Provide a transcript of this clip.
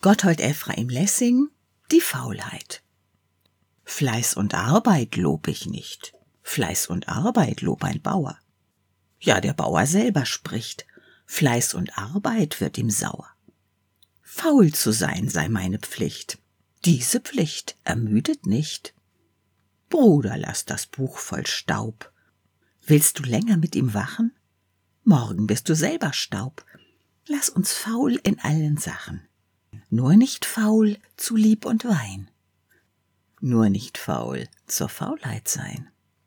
Gotthold Ephraim Lessing Die Faulheit Fleiß und Arbeit lob ich nicht, Fleiß und Arbeit lob ein Bauer. Ja, der Bauer selber spricht, Fleiß und Arbeit wird ihm sauer. Faul zu sein sei meine Pflicht, diese Pflicht ermüdet nicht. Bruder, lass das Buch voll Staub. Willst du länger mit ihm wachen? Morgen bist du selber Staub. Lass uns faul in allen Sachen nur nicht faul zu Lieb und Wein, nur nicht faul zur Faulheit sein.